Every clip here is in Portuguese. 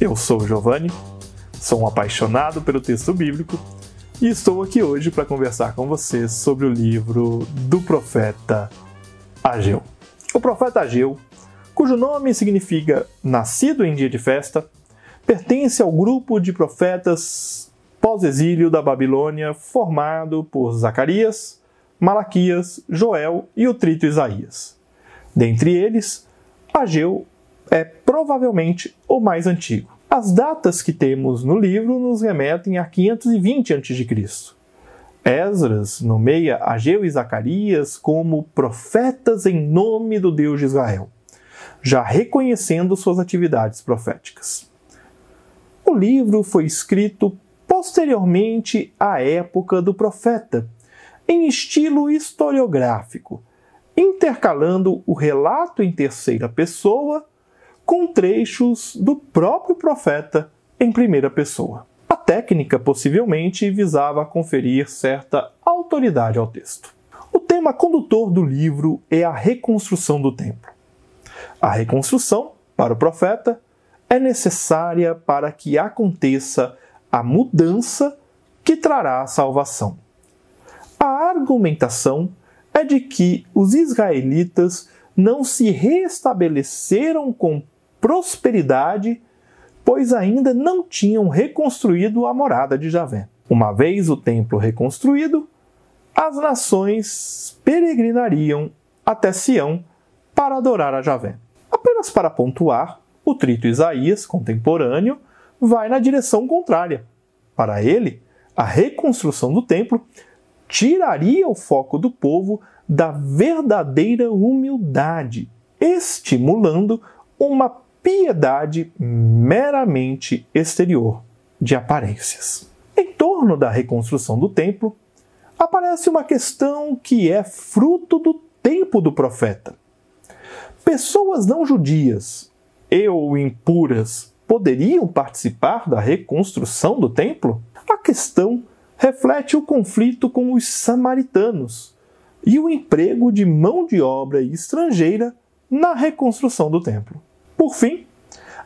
Eu sou Giovanni, sou um apaixonado pelo texto bíblico e estou aqui hoje para conversar com vocês sobre o livro do profeta Ageu. O profeta Ageu, cujo nome significa nascido em dia de festa, pertence ao grupo de profetas pós-exílio da Babilônia formado por Zacarias, Malaquias, Joel e o trito Isaías. Dentre eles, Ageu é provavelmente o mais antigo. As datas que temos no livro nos remetem a 520 a.C. Esdras nomeia Ageu e Zacarias como profetas em nome do Deus de Israel, já reconhecendo suas atividades proféticas. O livro foi escrito posteriormente à época do profeta, em estilo historiográfico, intercalando o relato em terceira pessoa com trechos do próprio profeta em primeira pessoa. A técnica possivelmente visava conferir certa autoridade ao texto. O tema condutor do livro é a reconstrução do templo. A reconstrução, para o profeta, é necessária para que aconteça a mudança que trará a salvação. A argumentação é de que os israelitas não se restabeleceram com prosperidade, pois ainda não tinham reconstruído a morada de Javé. Uma vez o templo reconstruído, as nações peregrinariam até Sião para adorar a Javé. Apenas para pontuar, o trito Isaías, contemporâneo, vai na direção contrária. Para ele, a reconstrução do templo tiraria o foco do povo da verdadeira humildade, estimulando uma piedade meramente exterior, de aparências. Em torno da reconstrução do templo, aparece uma questão que é fruto do tempo do profeta. Pessoas não judias e ou impuras poderiam participar da reconstrução do templo? A questão reflete o conflito com os samaritanos e o emprego de mão de obra estrangeira na reconstrução do templo. Por fim,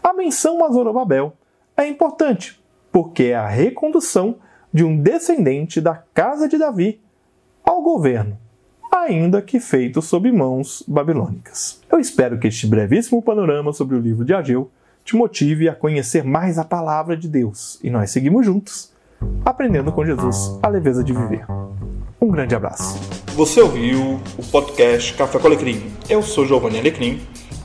a menção a Zorobabel é importante, porque é a recondução de um descendente da casa de Davi ao governo, ainda que feito sob mãos babilônicas. Eu espero que este brevíssimo panorama sobre o livro de Ageu te motive a conhecer mais a palavra de Deus e nós seguimos juntos, aprendendo com Jesus a leveza de viver. Um grande abraço. Você ouviu o podcast Café com Alecrim. Eu sou Giovanni Alecrim